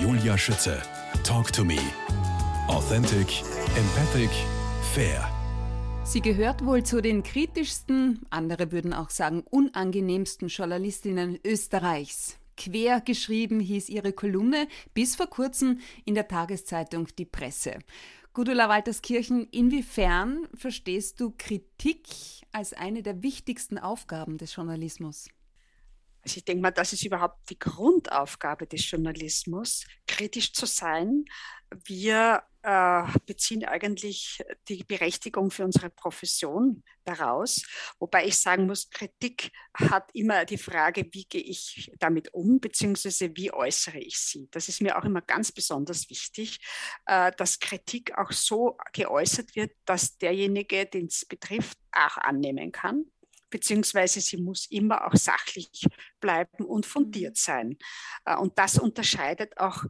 Julia Schütze. Talk to me. Authentic, empathic, fair. Sie gehört wohl zu den kritischsten, andere würden auch sagen unangenehmsten Journalistinnen Österreichs. Quer geschrieben hieß ihre Kolumne bis vor kurzem in der Tageszeitung Die Presse. Gudula Walterskirchen, inwiefern verstehst du Kritik als eine der wichtigsten Aufgaben des Journalismus? Also ich denke mal, das ist überhaupt die Grundaufgabe des Journalismus, kritisch zu sein. Wir äh, beziehen eigentlich die Berechtigung für unsere Profession daraus. Wobei ich sagen muss, Kritik hat immer die Frage, wie gehe ich damit um, beziehungsweise wie äußere ich sie. Das ist mir auch immer ganz besonders wichtig, äh, dass Kritik auch so geäußert wird, dass derjenige, den es betrifft, auch annehmen kann beziehungsweise sie muss immer auch sachlich bleiben und fundiert mhm. sein. Äh, und das unterscheidet auch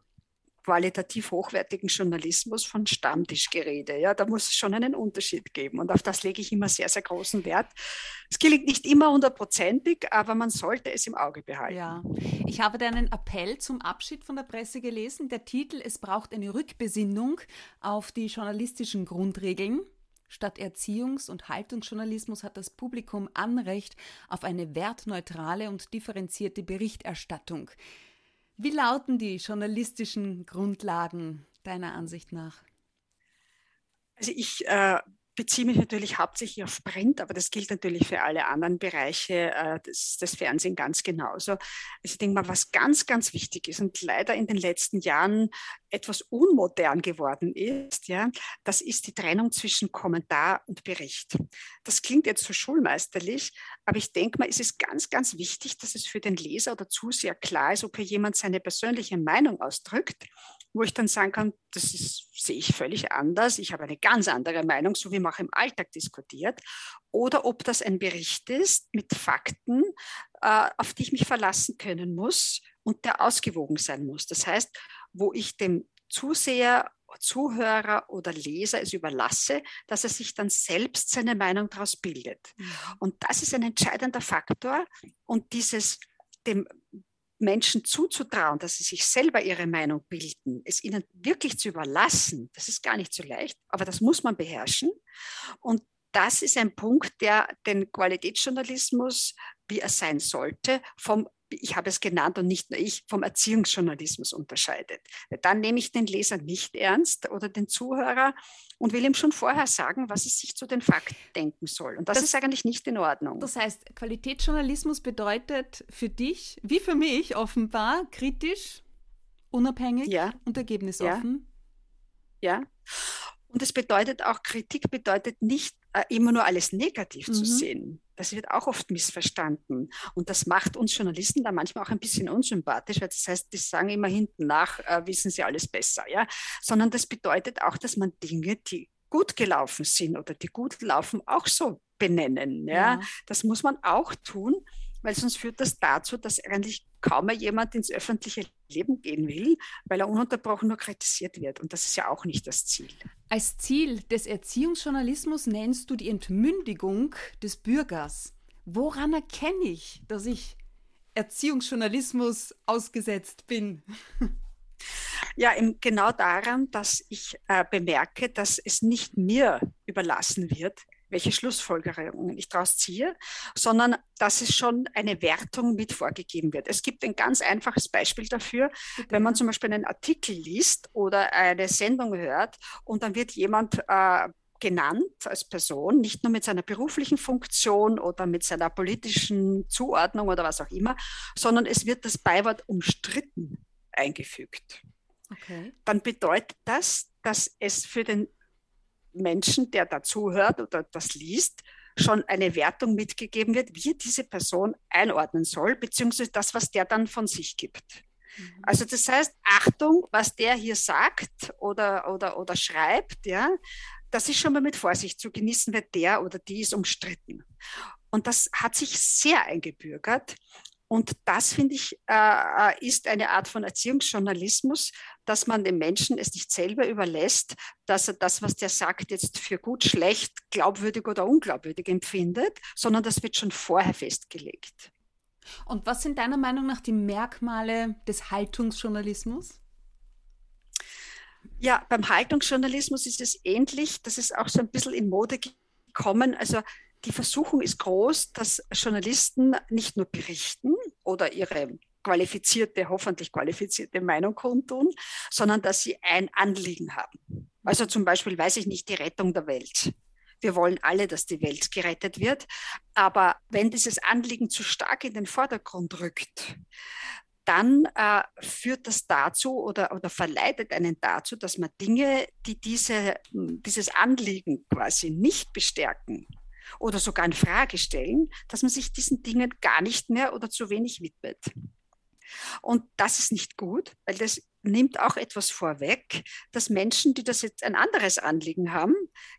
qualitativ hochwertigen Journalismus von Stammtischgerede. Ja, da muss es schon einen Unterschied geben. Und auf das lege ich immer sehr, sehr großen Wert. Es gelingt nicht immer hundertprozentig, aber man sollte es im Auge behalten. Ja, ich habe deinen Appell zum Abschied von der Presse gelesen. Der Titel Es braucht eine Rückbesinnung auf die journalistischen Grundregeln. Statt Erziehungs- und Haltungsjournalismus hat das Publikum Anrecht auf eine wertneutrale und differenzierte Berichterstattung. Wie lauten die journalistischen Grundlagen deiner Ansicht nach? Also ich äh, beziehe mich natürlich hauptsächlich auf Print, aber das gilt natürlich für alle anderen Bereiche äh, des, des Fernsehen ganz genauso. Also ich denke mal, was ganz, ganz wichtig ist und leider in den letzten Jahren etwas unmodern geworden ist, ja, das ist die Trennung zwischen Kommentar und Bericht. Das klingt jetzt so schulmeisterlich, aber ich denke mal, es ist ganz, ganz wichtig, dass es für den Leser oder Zuseher klar ist, ob hier jemand seine persönliche Meinung ausdrückt, wo ich dann sagen kann, das ist, sehe ich völlig anders, ich habe eine ganz andere Meinung, so wie man auch im Alltag diskutiert, oder ob das ein Bericht ist mit Fakten, äh, auf die ich mich verlassen können muss und der ausgewogen sein muss. Das heißt, wo ich dem Zuseher, Zuhörer oder Leser es überlasse, dass er sich dann selbst seine Meinung daraus bildet. Mhm. Und das ist ein entscheidender Faktor. Und dieses dem Menschen zuzutrauen, dass sie sich selber ihre Meinung bilden, es ihnen wirklich zu überlassen, das ist gar nicht so leicht, aber das muss man beherrschen. Und das ist ein Punkt, der den Qualitätsjournalismus, wie er sein sollte, vom ich habe es genannt und nicht nur ich, vom Erziehungsjournalismus unterscheidet. Dann nehme ich den Leser nicht ernst oder den Zuhörer und will ihm schon vorher sagen, was es sich zu den Fakten denken soll. Und das, das ist eigentlich nicht in Ordnung. Das heißt, Qualitätsjournalismus bedeutet für dich, wie für mich offenbar, kritisch, unabhängig ja. und ergebnisoffen. Ja. ja. Und es bedeutet auch, Kritik bedeutet nicht äh, immer nur alles negativ mhm. zu sehen. Das wird auch oft missverstanden. Und das macht uns Journalisten da manchmal auch ein bisschen unsympathisch, weil das heißt, die sagen immer hinten nach, äh, wissen sie alles besser. Ja? Sondern das bedeutet auch, dass man Dinge, die gut gelaufen sind oder die gut laufen, auch so benennen. Ja? ja. Das muss man auch tun, weil sonst führt das dazu, dass eigentlich kaum mehr jemand ins öffentliche Leben gehen will, weil er ununterbrochen nur kritisiert wird. Und das ist ja auch nicht das Ziel. Als Ziel des Erziehungsjournalismus nennst du die Entmündigung des Bürgers. Woran erkenne ich, dass ich Erziehungsjournalismus ausgesetzt bin? Ja, genau daran, dass ich äh, bemerke, dass es nicht mir überlassen wird, welche Schlussfolgerungen ich daraus ziehe, sondern dass es schon eine Wertung mit vorgegeben wird. Es gibt ein ganz einfaches Beispiel dafür, wenn man zum Beispiel einen Artikel liest oder eine Sendung hört und dann wird jemand äh, genannt als Person, nicht nur mit seiner beruflichen Funktion oder mit seiner politischen Zuordnung oder was auch immer, sondern es wird das Beiwort umstritten eingefügt. Okay. Dann bedeutet das, dass es für den Menschen, der dazuhört oder das liest, schon eine Wertung mitgegeben wird, wie diese Person einordnen soll, beziehungsweise das, was der dann von sich gibt. Mhm. Also das heißt, Achtung, was der hier sagt oder, oder, oder schreibt, ja, das ist schon mal mit Vorsicht zu genießen, weil der oder die ist umstritten. Und das hat sich sehr eingebürgert. Und das, finde ich, äh, äh, ist eine Art von Erziehungsjournalismus, dass man dem Menschen es nicht selber überlässt, dass er das, was der sagt, jetzt für gut, schlecht, glaubwürdig oder unglaubwürdig empfindet, sondern das wird schon vorher festgelegt. Und was sind deiner Meinung nach die Merkmale des Haltungsjournalismus? Ja, beim Haltungsjournalismus ist es ähnlich. Das ist auch so ein bisschen in Mode gekommen. Also die Versuchung ist groß, dass Journalisten nicht nur berichten oder ihre qualifizierte, hoffentlich qualifizierte Meinung kundtun, sondern dass sie ein Anliegen haben. Also zum Beispiel, weiß ich nicht, die Rettung der Welt. Wir wollen alle, dass die Welt gerettet wird. Aber wenn dieses Anliegen zu stark in den Vordergrund rückt, dann äh, führt das dazu oder, oder verleitet einen dazu, dass man Dinge, die diese, dieses Anliegen quasi nicht bestärken oder sogar in Frage stellen, dass man sich diesen Dingen gar nicht mehr oder zu wenig widmet. Und das ist nicht gut, weil das nimmt auch etwas vorweg, dass Menschen, die das jetzt ein anderes Anliegen haben,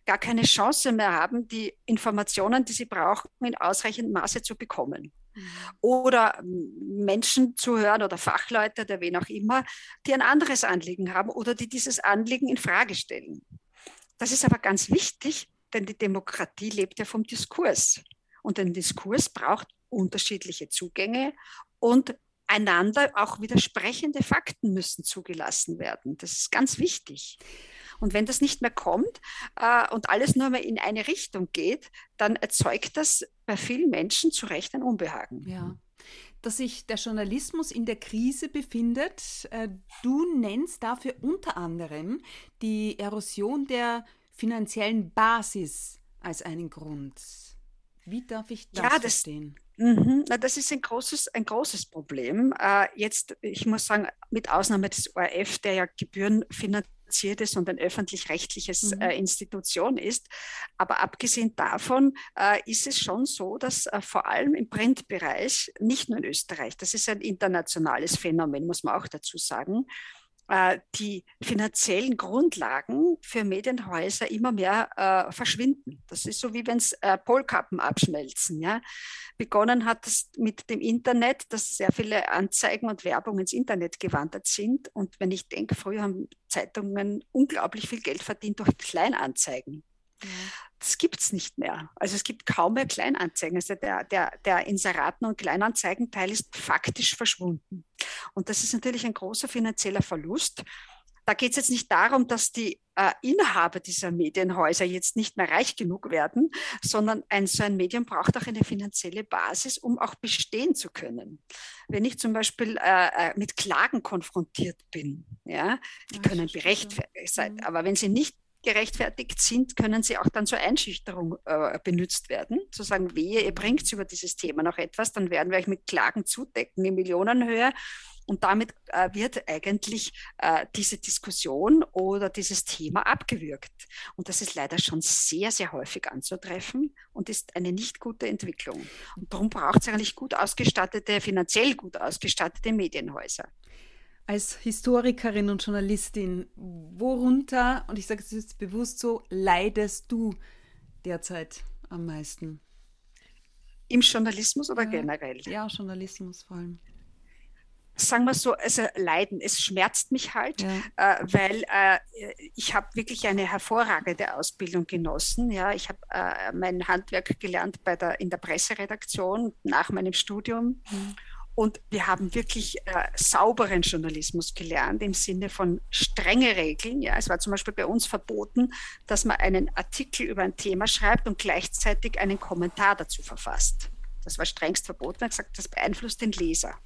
gar keine Chance mehr haben, die Informationen, die sie brauchen, in ausreichendem Maße zu bekommen. Mhm. Oder Menschen zu hören oder Fachleute oder wen auch immer, die ein anderes Anliegen haben oder die dieses Anliegen in Frage stellen. Das ist aber ganz wichtig, denn die Demokratie lebt ja vom Diskurs. Und ein Diskurs braucht unterschiedliche Zugänge und einander auch widersprechende Fakten müssen zugelassen werden. Das ist ganz wichtig. Und wenn das nicht mehr kommt äh, und alles nur mehr in eine Richtung geht, dann erzeugt das bei vielen Menschen zu Recht ein Unbehagen. Ja. Dass sich der Journalismus in der Krise befindet. Äh, du nennst dafür unter anderem die Erosion der finanziellen Basis als einen Grund. Wie darf ich das, ja, das verstehen? Mhm. Na, das ist ein großes, ein großes Problem. Äh, jetzt, ich muss sagen, mit Ausnahme des ORF, der ja gebührenfinanziert ist und ein öffentlich-rechtliches mhm. äh, Institution ist. Aber abgesehen davon äh, ist es schon so, dass äh, vor allem im Printbereich, nicht nur in Österreich, das ist ein internationales Phänomen, muss man auch dazu sagen, die finanziellen Grundlagen für Medienhäuser immer mehr äh, verschwinden. Das ist so wie wenn es äh, Polkappen abschmelzen. Ja? Begonnen hat es mit dem Internet, dass sehr viele Anzeigen und Werbung ins Internet gewandert sind. Und wenn ich denke, früher haben Zeitungen unglaublich viel Geld verdient durch Kleinanzeigen. Ja. Das gibt es nicht mehr. Also es gibt kaum mehr Kleinanzeigen. Also der, der, der Inseraten- und Kleinanzeigenteil ist faktisch verschwunden. Und das ist natürlich ein großer finanzieller Verlust. Da geht es jetzt nicht darum, dass die äh, Inhaber dieser Medienhäuser jetzt nicht mehr reich genug werden, sondern ein, so ein Medium braucht auch eine finanzielle Basis, um auch bestehen zu können. Wenn ich zum Beispiel äh, äh mit Klagen konfrontiert bin, ja, die ja, können berechtfertigt sein, mhm. aber wenn sie nicht gerechtfertigt sind, können sie auch dann zur Einschüchterung äh, benutzt werden. Zu sagen, wehe, ihr bringt über dieses Thema noch etwas, dann werden wir euch mit Klagen zudecken in Millionenhöhe. Und damit äh, wird eigentlich äh, diese Diskussion oder dieses Thema abgewürgt. Und das ist leider schon sehr, sehr häufig anzutreffen und ist eine nicht gute Entwicklung. Und darum braucht es eigentlich gut ausgestattete, finanziell gut ausgestattete Medienhäuser als Historikerin und Journalistin, worunter, und ich sage es jetzt bewusst so, leidest du derzeit am meisten? Im Journalismus oder ja, generell? Ja, Journalismus vor allem. Sagen wir so, also Leiden, es schmerzt mich halt, ja. äh, weil äh, ich habe wirklich eine hervorragende Ausbildung genossen. Ja, ich habe äh, mein Handwerk gelernt bei der, in der Presseredaktion nach meinem Studium. Mhm und wir haben wirklich äh, sauberen Journalismus gelernt im Sinne von strenge Regeln. Ja, es war zum Beispiel bei uns verboten, dass man einen Artikel über ein Thema schreibt und gleichzeitig einen Kommentar dazu verfasst. Das war strengst verboten. Er hat gesagt, das beeinflusst den Leser.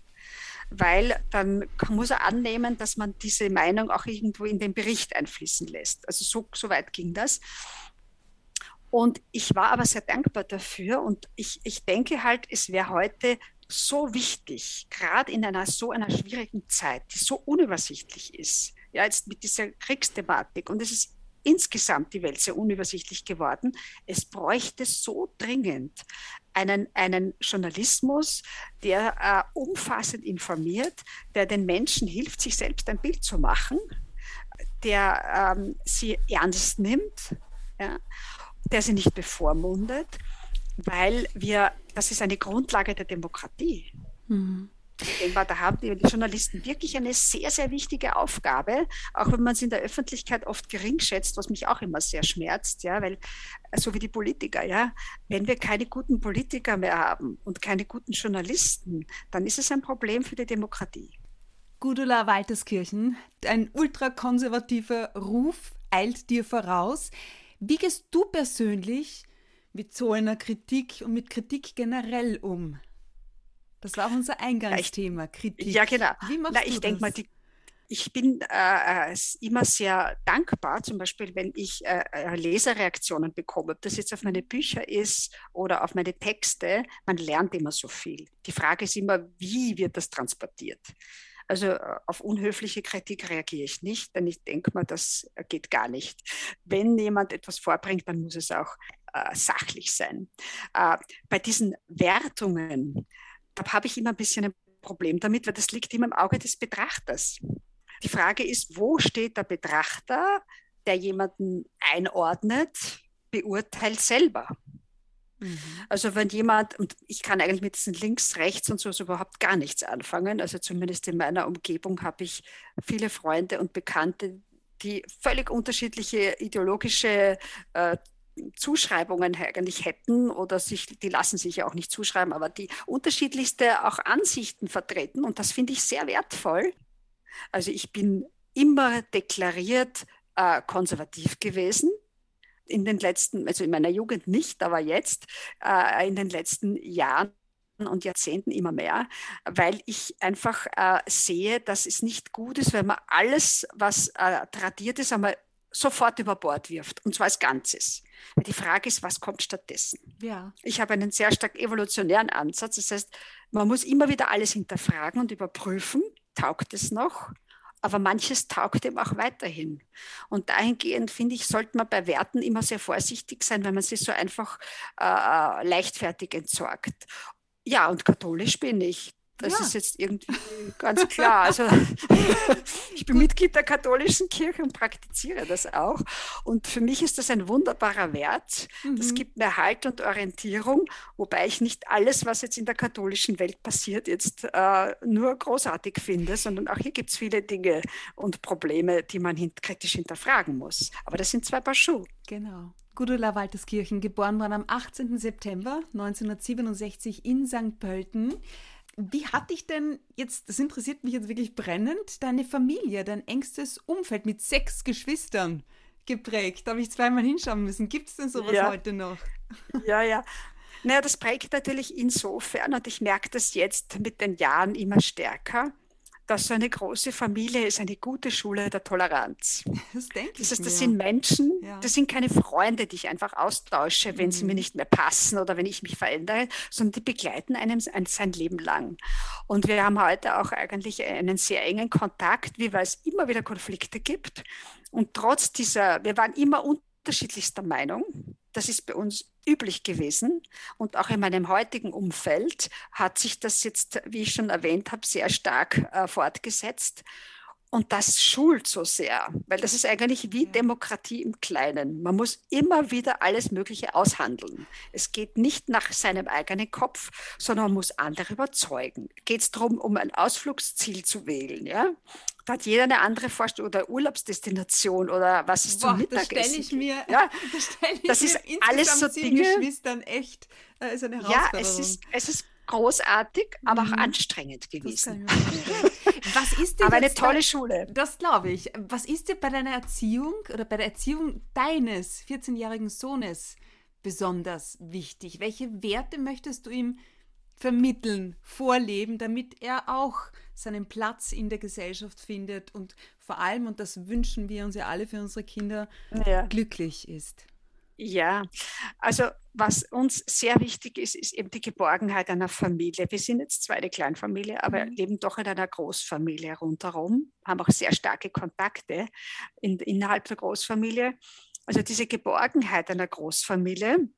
Weil dann muss er annehmen, dass man diese Meinung auch irgendwo in den Bericht einfließen lässt. Also so, so weit ging das. Und ich war aber sehr dankbar dafür und ich, ich denke halt, es wäre heute so wichtig, gerade in einer so einer schwierigen Zeit, die so unübersichtlich ist, ja, jetzt mit dieser Kriegsthematik und es ist insgesamt die Welt sehr unübersichtlich geworden. Es bräuchte so dringend einen, einen Journalismus, der äh, umfassend informiert, der den Menschen hilft, sich selbst ein Bild zu machen, der ähm, sie ernst nimmt, ja, der sie nicht bevormundet weil wir, das ist eine Grundlage der Demokratie. Mhm. Denke da haben die Journalisten wirklich eine sehr, sehr wichtige Aufgabe, auch wenn man es in der Öffentlichkeit oft gering schätzt, was mich auch immer sehr schmerzt, ja, weil, so wie die Politiker, ja, wenn wir keine guten Politiker mehr haben und keine guten Journalisten, dann ist es ein Problem für die Demokratie. Gudula Walterskirchen, ein ultrakonservativer Ruf eilt dir voraus. Wie gehst du persönlich mit so einer Kritik und mit Kritik generell um? Das war auch unser Eingangsthema, Kritik. Ja, genau. Wie machst Na, ich denke mal, die ich bin äh, äh immer sehr dankbar, zum Beispiel, wenn ich äh, äh, Leserreaktionen bekomme, ob das jetzt auf meine Bücher ist oder auf meine Texte. Man lernt immer so viel. Die Frage ist immer, wie wird das transportiert? Also äh, auf unhöfliche Kritik reagiere ich nicht, denn ich denke mal, das geht gar nicht. Wenn jemand etwas vorbringt, dann muss es auch äh, sachlich sein. Äh, bei diesen Wertungen, da habe ich immer ein bisschen ein Problem damit, weil das liegt immer im Auge des Betrachters. Die Frage ist, wo steht der Betrachter, der jemanden einordnet, beurteilt selber? Mhm. Also wenn jemand, und ich kann eigentlich mit diesen Links, Rechts und so überhaupt gar nichts anfangen, also zumindest in meiner Umgebung habe ich viele Freunde und Bekannte, die völlig unterschiedliche ideologische äh, Zuschreibungen eigentlich hätten oder sich, die lassen sich ja auch nicht zuschreiben, aber die unterschiedlichste auch Ansichten vertreten und das finde ich sehr wertvoll. Also ich bin immer deklariert äh, konservativ gewesen. In den letzten, also in meiner Jugend nicht, aber jetzt, äh, in den letzten Jahren und Jahrzehnten immer mehr, weil ich einfach äh, sehe, dass es nicht gut ist, wenn man alles, was äh, tradiert ist, einmal sofort über Bord wirft, und zwar als Ganzes. Die Frage ist, was kommt stattdessen? Ja. Ich habe einen sehr stark evolutionären Ansatz. Das heißt, man muss immer wieder alles hinterfragen und überprüfen taugt es noch, aber manches taugt eben auch weiterhin. Und dahingehend, finde ich, sollte man bei Werten immer sehr vorsichtig sein, wenn man sie so einfach äh, äh leichtfertig entsorgt. Ja, und katholisch bin ich. Das ja. ist jetzt irgendwie ganz klar. Also ich bin Mitglied der katholischen Kirche und praktiziere das auch. Und für mich ist das ein wunderbarer Wert. Mhm. Das gibt mir Halt und Orientierung, wobei ich nicht alles, was jetzt in der katholischen Welt passiert, jetzt äh, nur großartig finde, sondern auch hier gibt es viele Dinge und Probleme, die man hin kritisch hinterfragen muss. Aber das sind zwei Paar Schuhe. Genau. Gudula Walterskirchen, geboren worden am 18. September 1967 in St. Pölten. Wie hat dich denn jetzt, das interessiert mich jetzt wirklich brennend, deine Familie, dein engstes Umfeld mit sechs Geschwistern geprägt? Da habe ich zweimal hinschauen müssen. Gibt es denn sowas ja. heute noch? Ja, ja. Naja, das prägt natürlich insofern und ich merke das jetzt mit den Jahren immer stärker, dass so eine große Familie ist eine gute Schule der Toleranz. Das denke das heißt, das sind Menschen, ja. das sind keine Freunde, die ich einfach austausche, wenn mhm. sie mir mhm. nicht mehr passen oder wenn ich mich verändere, sondern die begleiten einem sein Leben lang. Und wir haben heute auch eigentlich einen sehr engen Kontakt, wie weil es immer wieder Konflikte gibt. Und trotz dieser, wir waren immer unterschiedlichster Meinung. Das ist bei uns üblich gewesen. Und auch in meinem heutigen Umfeld hat sich das jetzt, wie ich schon erwähnt habe, sehr stark äh, fortgesetzt. Und das schult so sehr, weil das ist eigentlich wie Demokratie im Kleinen. Man muss immer wieder alles Mögliche aushandeln. Es geht nicht nach seinem eigenen Kopf, sondern man muss andere überzeugen. Geht es darum, um ein Ausflugsziel zu wählen, ja? Da hat jeder eine andere Vorstellung oder Urlaubsdestination oder was ist zum Mittagessen. Das stelle ich mir, ja, das, ich das ist alles so Dinge. Geschwistern echt äh, ist eine Herausforderung. Ja, es ist, es ist großartig, aber mhm. auch anstrengend gewesen. Was ist dir aber eine tolle bei, Schule. Das glaube ich. Was ist dir bei deiner Erziehung oder bei der Erziehung deines 14-jährigen Sohnes besonders wichtig? Welche Werte möchtest du ihm vermitteln, vorleben, damit er auch seinen Platz in der Gesellschaft findet und vor allem, und das wünschen wir uns ja alle für unsere Kinder, ja. glücklich ist. Ja, also was uns sehr wichtig ist, ist eben die Geborgenheit einer Familie. Wir sind jetzt zwar eine Kleinfamilie, aber mhm. leben doch in einer Großfamilie rundherum, haben auch sehr starke Kontakte in, innerhalb der Großfamilie. Also diese Geborgenheit einer Großfamilie,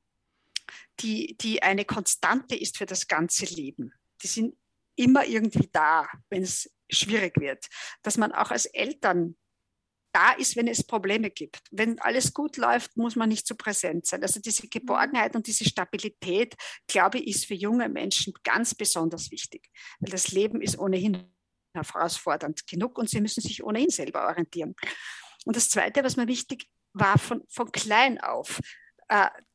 die, die eine Konstante ist für das ganze Leben. Die sind immer irgendwie da, wenn es schwierig wird. Dass man auch als Eltern da ist, wenn es Probleme gibt. Wenn alles gut läuft, muss man nicht so präsent sein. Also diese Geborgenheit und diese Stabilität, glaube ich, ist für junge Menschen ganz besonders wichtig. Weil das Leben ist ohnehin herausfordernd genug und sie müssen sich ohnehin selber orientieren. Und das Zweite, was mir wichtig war von, von klein auf,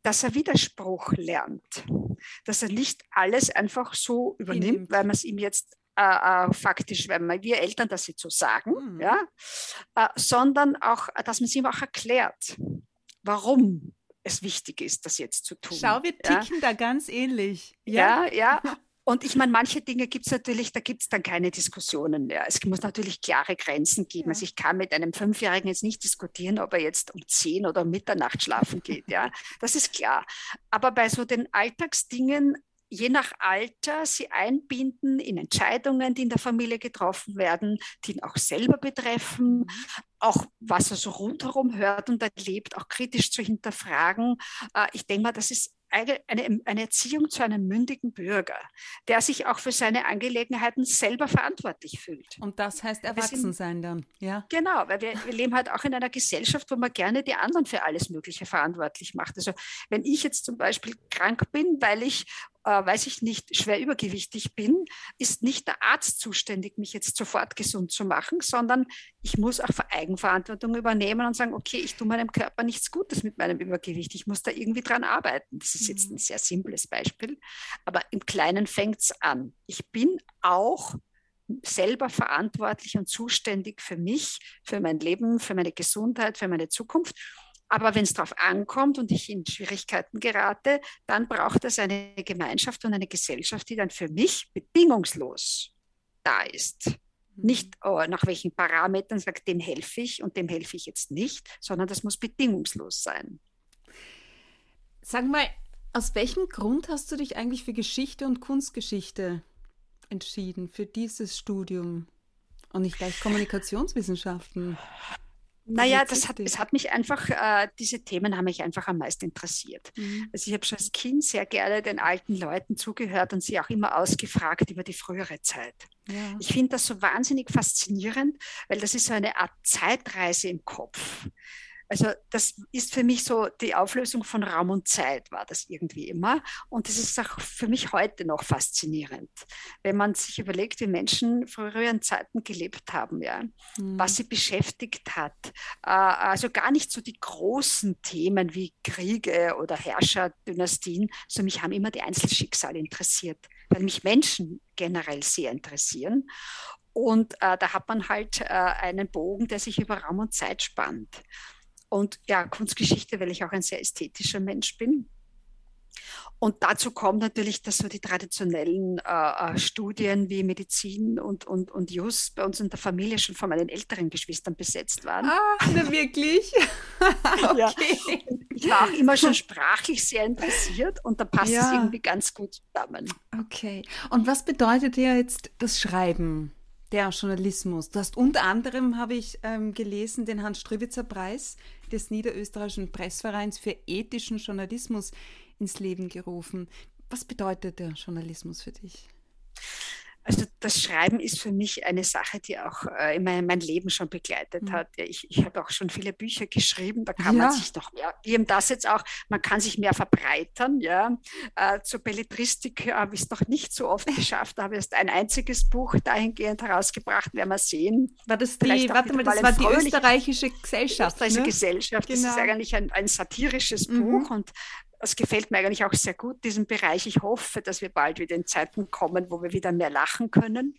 dass er Widerspruch lernt, dass er nicht alles einfach so übernimmt, weil man es ihm jetzt äh, äh, faktisch, wenn wir Eltern das jetzt so sagen, mhm. ja, äh, sondern auch, dass man es ihm auch erklärt, warum es wichtig ist, das jetzt zu tun. Schau, wir ticken ja. da ganz ähnlich. Ja, ja. ja. Und ich meine, manche Dinge gibt es natürlich, da gibt es dann keine Diskussionen mehr. Es muss natürlich klare Grenzen geben. Also ich kann mit einem Fünfjährigen jetzt nicht diskutieren, ob er jetzt um zehn oder um Mitternacht schlafen geht. Ja, das ist klar. Aber bei so den Alltagsdingen je nach Alter sie einbinden in Entscheidungen, die in der Familie getroffen werden, die ihn auch selber betreffen, mhm. auch was er so rundherum hört und erlebt, auch kritisch zu hinterfragen. Äh, ich denke mal, das ist eine, eine, Erziehung zu einem mündigen Bürger, der sich auch für seine Angelegenheiten selber verantwortlich fühlt. Und das heißt Erwachsensein dann, ja? Genau, weil wir, wir, leben halt auch in einer Gesellschaft, wo man gerne die anderen für alles Mögliche verantwortlich macht. Also wenn ich jetzt zum Beispiel krank bin, weil ich äh, weiß ich nicht, schwer übergewichtig bin, ist nicht der Arzt zuständig, mich jetzt sofort gesund zu machen, sondern ich muss auch Eigenverantwortung übernehmen und sagen, okay, ich tue meinem Körper nichts Gutes mit meinem Übergewicht. Ich muss da irgendwie dran arbeiten. Das ist jetzt mhm. ein sehr simples Beispiel, aber im Kleinen fängt es an. Ich bin auch selber verantwortlich und zuständig für mich, für mein Leben, für meine Gesundheit, für meine Zukunft. Aber wenn es darauf ankommt und ich in Schwierigkeiten gerate, dann braucht es eine Gemeinschaft und eine Gesellschaft, die dann für mich bedingungslos da ist. Mhm. Nicht oh, nach welchen Parametern sagt, dem helfe ich und dem helfe ich jetzt nicht, sondern das muss bedingungslos sein. Sag mal, aus welchem Grund hast du dich eigentlich für Geschichte und Kunstgeschichte entschieden, für dieses Studium und nicht gleich Kommunikationswissenschaften? Naja, das hat, es hat mich einfach, äh, diese Themen haben mich einfach am meisten interessiert. Mhm. Also ich habe schon als Kind sehr gerne den alten Leuten zugehört und sie auch immer ausgefragt über die frühere Zeit. Ja. Ich finde das so wahnsinnig faszinierend, weil das ist so eine Art Zeitreise im Kopf. Also das ist für mich so die Auflösung von Raum und Zeit, war das irgendwie immer. Und das ist auch für mich heute noch faszinierend, wenn man sich überlegt, wie Menschen früheren Zeiten gelebt haben, ja, mhm. was sie beschäftigt hat. Äh, also gar nicht so die großen Themen wie Kriege oder Herrscherdynastien, sondern mich haben immer die Einzelschicksale interessiert, weil mich Menschen generell sehr interessieren. Und äh, da hat man halt äh, einen Bogen, der sich über Raum und Zeit spannt. Und ja, Kunstgeschichte, weil ich auch ein sehr ästhetischer Mensch bin. Und dazu kommt natürlich, dass so die traditionellen äh, äh Studien wie Medizin und, und, und Jus bei uns in der Familie schon von meinen älteren Geschwistern besetzt waren. Ah, na wirklich? okay. Ja. Ich war auch immer schon sprachlich sehr interessiert und da passt ja. es irgendwie ganz gut zusammen. Okay. Und was bedeutet dir jetzt das Schreiben? Der Journalismus. Du hast unter anderem, habe ich ähm, gelesen, den Hans-Strüwitzer-Preis des Niederösterreichischen Pressvereins für ethischen Journalismus ins Leben gerufen. Was bedeutet der Journalismus für dich? Also das Schreiben ist für mich eine Sache, die auch äh, immer mein Leben schon begleitet mhm. hat. Ich, ich habe auch schon viele Bücher geschrieben, da kann ja. man sich noch mehr, eben das jetzt auch, man kann sich mehr verbreitern. Ja. Äh, zur Belletristik habe ich es noch nicht so oft geschafft, da habe ich erst ein einziges Buch dahingehend herausgebracht, werden wir sehen. War das die, warte mal, das war die österreichische Gesellschaft. Österreichische ne? Gesellschaft, genau. das ist genau. eigentlich ein, ein satirisches mhm. Buch und das gefällt mir eigentlich auch sehr gut, diesen Bereich. Ich hoffe, dass wir bald wieder in Zeiten kommen, wo wir wieder mehr lachen können.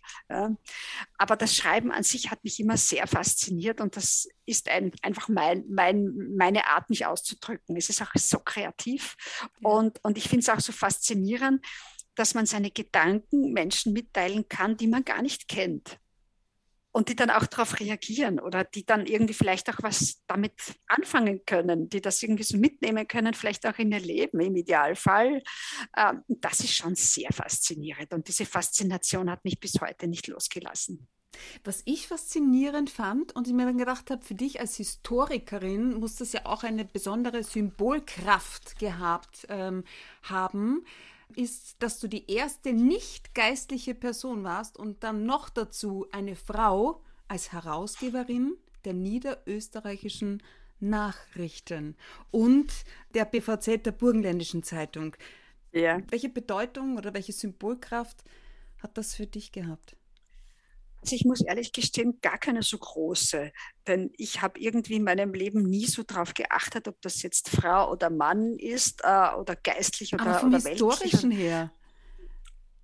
Aber das Schreiben an sich hat mich immer sehr fasziniert und das ist ein, einfach mein, mein, meine Art, mich auszudrücken. Es ist auch so kreativ und, und ich finde es auch so faszinierend, dass man seine Gedanken Menschen mitteilen kann, die man gar nicht kennt und die dann auch darauf reagieren oder die dann irgendwie vielleicht auch was damit anfangen können, die das irgendwie so mitnehmen können, vielleicht auch in ihr Leben im Idealfall. Ähm, das ist schon sehr faszinierend und diese Faszination hat mich bis heute nicht losgelassen. Was ich faszinierend fand und ich mir dann gedacht habe, für dich als Historikerin muss das ja auch eine besondere Symbolkraft gehabt ähm, haben, ist, dass du die erste nicht geistliche Person warst und dann noch dazu eine Frau als Herausgeberin der niederösterreichischen Nachrichten und der BVZ der Burgenländischen Zeitung. Ja. Welche Bedeutung oder welche Symbolkraft hat das für dich gehabt? Also ich muss ehrlich gestehen, gar keine so große. Denn ich habe irgendwie in meinem Leben nie so darauf geachtet, ob das jetzt Frau oder Mann ist äh, oder geistlich oder, Aber vom oder historischen her.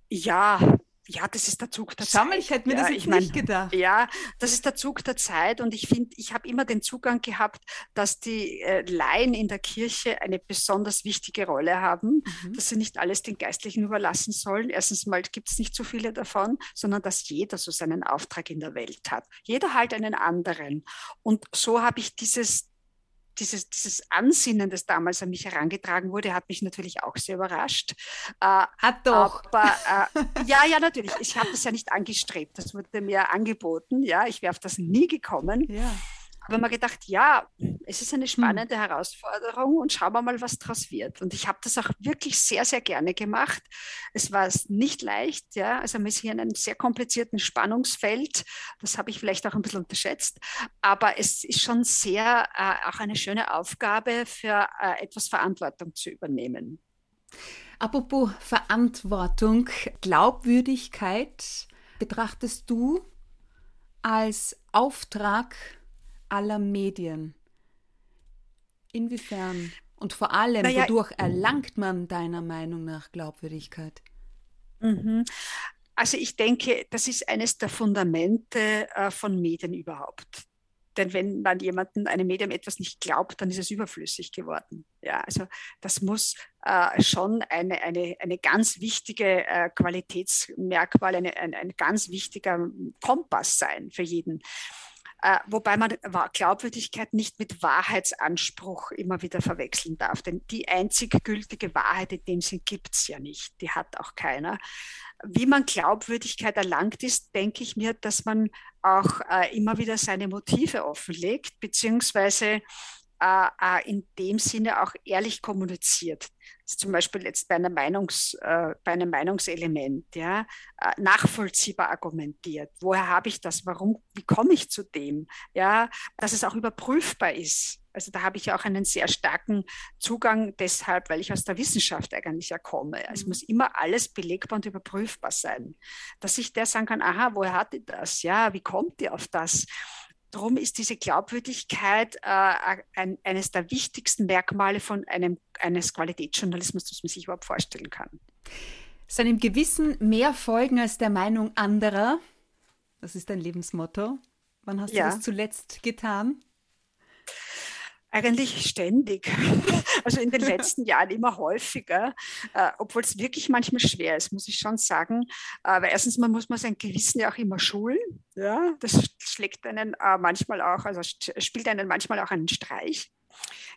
Ja, ja, das ist der Zug der Schau Zeit. ich hätte mir ja, das jetzt ich mein, nicht gedacht. Ja, das ist der Zug der Zeit und ich finde, ich habe immer den Zugang gehabt, dass die äh, Laien in der Kirche eine besonders wichtige Rolle haben, mhm. dass sie nicht alles den Geistlichen überlassen sollen. Erstens mal gibt es nicht so viele davon, sondern dass jeder so seinen Auftrag in der Welt hat. Jeder halt einen anderen. Und so habe ich dieses dieses, dieses Ansinnen, das damals an mich herangetragen wurde, hat mich natürlich auch sehr überrascht. Äh, hat doch. Aber, äh, ja, ja, natürlich. Ich habe das ja nicht angestrebt. Das wurde mir angeboten. Ja, ich wäre auf das nie gekommen. Ja habe mir gedacht, ja, es ist eine hm. spannende hm. Herausforderung und schauen wir mal, was daraus wird. Und ich habe das auch wirklich sehr, sehr gerne gemacht. Es war nicht leicht, ja, also man ist hier in einem sehr komplizierten Spannungsfeld. Das habe ich vielleicht auch ein bisschen unterschätzt. Aber es ist schon sehr äh, auch eine schöne Aufgabe, für äh, etwas Verantwortung zu übernehmen. Apropos Verantwortung, Glaubwürdigkeit betrachtest du als Auftrag aller Medien. Inwiefern und vor allem, naja, wodurch erlangt man deiner Meinung nach Glaubwürdigkeit? Mhm. Also ich denke, das ist eines der Fundamente äh, von Medien überhaupt. Denn wenn man jemanden, einem Medium etwas nicht glaubt, dann ist es überflüssig geworden. Ja, also das muss äh, schon eine, eine, eine ganz wichtige äh, Qualitätsmerkmal, eine, ein, ein ganz wichtiger Kompass sein für jeden. Äh, wobei man Glaubwürdigkeit nicht mit Wahrheitsanspruch immer wieder verwechseln darf. Denn die einzig gültige Wahrheit in dem Sinn gibt es ja nicht. Die hat auch keiner. Wie man Glaubwürdigkeit erlangt ist, denke ich mir, dass man auch äh, immer wieder seine Motive offenlegt, beziehungsweise äh, äh, in dem Sinne auch ehrlich kommuniziert. zum Beispiel jetzt bei, einer Meinungs, äh, bei einem Meinungselement, ja, äh, nachvollziehbar argumentiert. Woher habe ich das? Warum? Wie komme ich zu dem? Ja, dass es auch überprüfbar ist. Also da habe ich auch einen sehr starken Zugang deshalb, weil ich aus der Wissenschaft eigentlich ja komme. Es mhm. muss immer alles belegbar und überprüfbar sein. Dass ich der sagen kann, aha, woher hat die das? Ja, wie kommt die auf das? Darum ist diese Glaubwürdigkeit äh, ein, eines der wichtigsten Merkmale von einem, eines Qualitätsjournalismus, das man sich überhaupt vorstellen kann. Seinem Gewissen mehr folgen als der Meinung anderer, das ist dein Lebensmotto. Wann hast ja. du das zuletzt getan? Eigentlich ständig. Also in den letzten Jahren immer häufiger, äh, obwohl es wirklich manchmal schwer ist, muss ich schon sagen. Weil erstens mal muss man sein Gewissen ja auch immer schulen. Ja, das schlägt einen äh, manchmal auch, also spielt einen manchmal auch einen Streich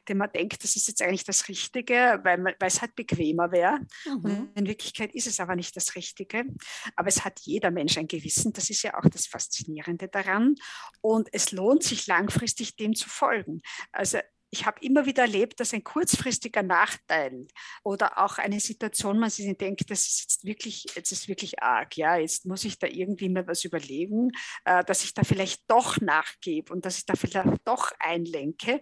den man denkt, das ist jetzt eigentlich das Richtige, weil, man, weil es halt bequemer wäre. Mhm. in Wirklichkeit ist es aber nicht das Richtige. Aber es hat jeder Mensch ein Gewissen. Das ist ja auch das Faszinierende daran. Und es lohnt sich langfristig dem zu folgen. Also ich habe immer wieder erlebt, dass ein kurzfristiger Nachteil oder auch eine Situation, man sich denkt, das ist jetzt wirklich, jetzt ist wirklich arg, ja, jetzt muss ich da irgendwie mir was überlegen, äh, dass ich da vielleicht doch nachgebe und dass ich da vielleicht doch einlenke.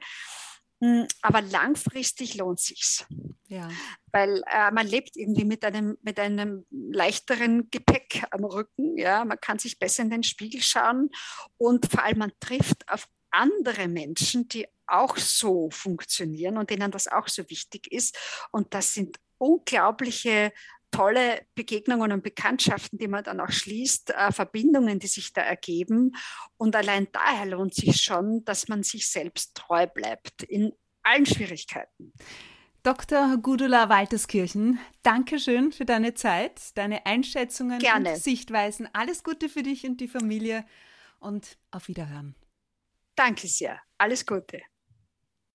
Hm, aber langfristig lohnt sich's. Ja. Weil äh, man lebt irgendwie mit einem, mit einem leichteren Gepäck am Rücken. Ja? Man kann sich besser in den Spiegel schauen und vor allem man trifft auf andere Menschen, die auch so funktionieren und denen das auch so wichtig ist. Und das sind unglaubliche tolle Begegnungen und Bekanntschaften, die man dann auch schließt, äh, Verbindungen, die sich da ergeben. Und allein daher lohnt sich schon, dass man sich selbst treu bleibt in allen Schwierigkeiten. Dr. Gudula Walterskirchen, danke schön für deine Zeit, deine Einschätzungen Gerne. und Sichtweisen. Alles Gute für dich und die Familie und auf Wiederhören. Danke sehr. Alles Gute.